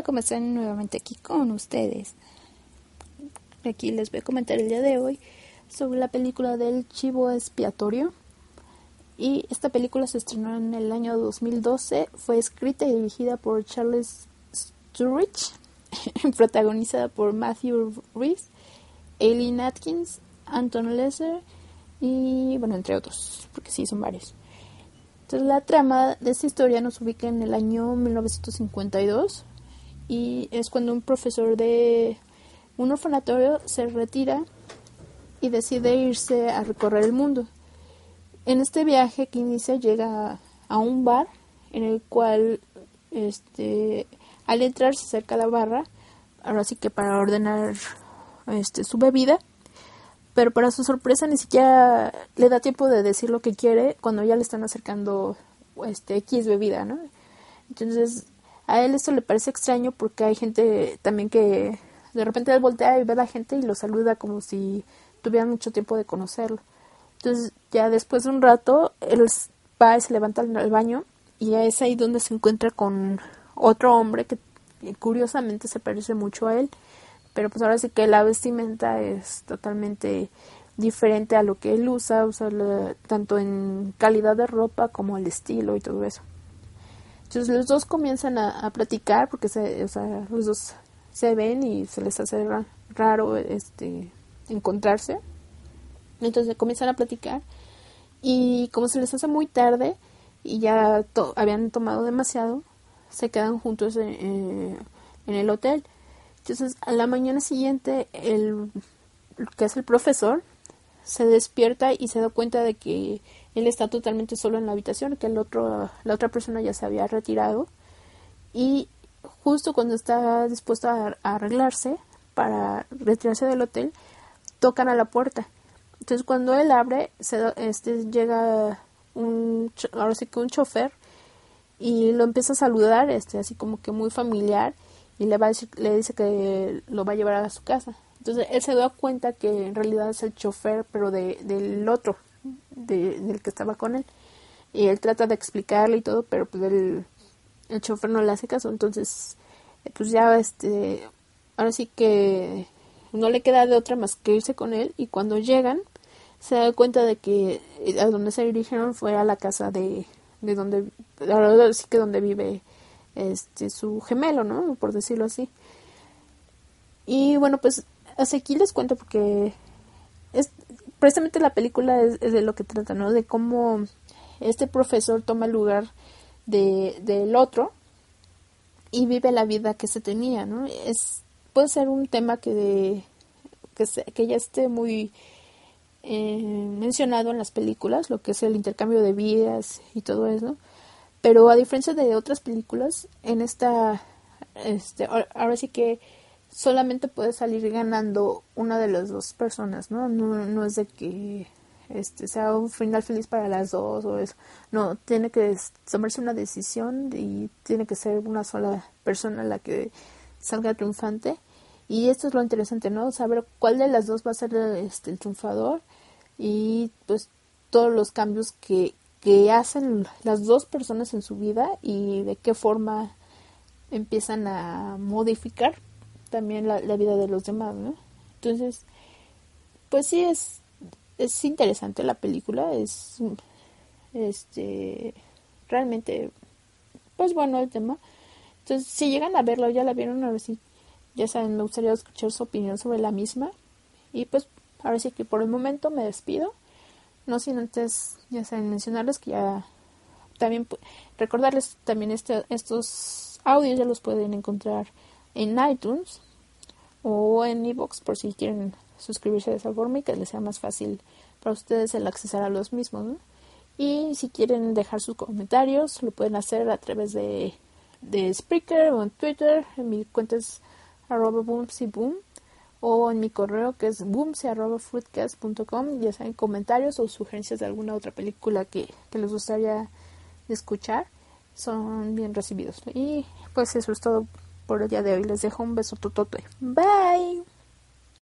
Hola, ¿cómo están? Nuevamente aquí con ustedes. Aquí les voy a comentar el día de hoy sobre la película del chivo expiatorio. Y esta película se estrenó en el año 2012. Fue escrita y dirigida por Charles Sturridge, protagonizada por Matthew Rhys, Aileen Atkins, Anton Lesser y, bueno, entre otros, porque sí, son varios. Entonces, la trama de esta historia nos ubica en el año 1952 y es cuando un profesor de un orfanatorio se retira y decide irse a recorrer el mundo. En este viaje que inicia llega a un bar en el cual este al entrar se acerca a la barra, ahora sí que para ordenar este su bebida, pero para su sorpresa ni siquiera le da tiempo de decir lo que quiere cuando ya le están acercando este X bebida, ¿no? Entonces, a él esto le parece extraño porque hay gente también que de repente él voltea y ve a la gente y lo saluda como si tuvieran mucho tiempo de conocerlo. Entonces ya después de un rato él va y se levanta al baño y es ahí donde se encuentra con otro hombre que curiosamente se parece mucho a él, pero pues ahora sí que la vestimenta es totalmente diferente a lo que él usa, usa tanto en calidad de ropa como el estilo y todo eso. Entonces los dos comienzan a, a platicar porque se, o sea, los dos se ven y se les hace raro este encontrarse. Entonces comienzan a platicar y como se les hace muy tarde y ya habían tomado demasiado, se quedan juntos en, en el hotel. Entonces a la mañana siguiente el que es el profesor se despierta y se da cuenta de que él está totalmente solo en la habitación, que el otro la otra persona ya se había retirado y justo cuando está dispuesto a, arreglarse para retirarse del hotel, tocan a la puerta. Entonces cuando él abre, se, este llega un ahora sí que un chofer y lo empieza a saludar, este así como que muy familiar y le va a le dice que lo va a llevar a su casa. Entonces él se da cuenta que en realidad es el chofer, pero de, del otro, del que estaba con él. Y él trata de explicarle y todo, pero pues él el chofer no le hace caso, entonces pues ya este ahora sí que no le queda de otra más que irse con él y cuando llegan se da cuenta de que a donde se dirigieron fue a la casa de, de donde ahora sí que donde vive este su gemelo, ¿no? Por decirlo así. Y bueno, pues hasta aquí les cuento porque es precisamente la película es, de lo que trata, ¿no? De cómo este profesor toma el lugar de, del otro y vive la vida que se tenía, ¿no? Es, puede ser un tema que, que, que ya esté muy eh, mencionado en las películas, lo que es el intercambio de vidas y todo eso, pero a diferencia de otras películas, en esta, este, ahora sí que solamente puede salir ganando una de las dos personas, ¿no? No, es de que este sea un final feliz para las dos o eso. No, tiene que tomarse una decisión y tiene que ser una sola persona la que salga triunfante. Y esto es lo interesante, ¿no? Saber cuál de las dos va a ser este, el triunfador y pues todos los cambios que, que hacen las dos personas en su vida y de qué forma empiezan a modificar también la, vida de los demás, ¿no? Entonces, pues sí es es interesante la película, es este realmente pues bueno el tema Entonces, si llegan a verlo, ya la vieron, a ver si, ya saben, me gustaría escuchar su opinión sobre la misma. Y pues, ahora sí que por el momento me despido. No sin antes, ya saben, mencionarles que ya también recordarles también este, estos audios ya los pueden encontrar en iTunes o en iBox por si quieren suscribirse de esa forma y que les sea más fácil para ustedes el accesar a los mismos. Y si quieren dejar sus comentarios, lo pueden hacer a través de, de Spreaker o en Twitter. En mi cuenta es arroba boom o en mi correo que es boomsy.fruitcast.com ya saben comentarios o sugerencias de alguna otra película que, que les gustaría escuchar son bien recibidos y pues eso es todo por el día de hoy. Les dejo un beso totote bye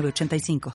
85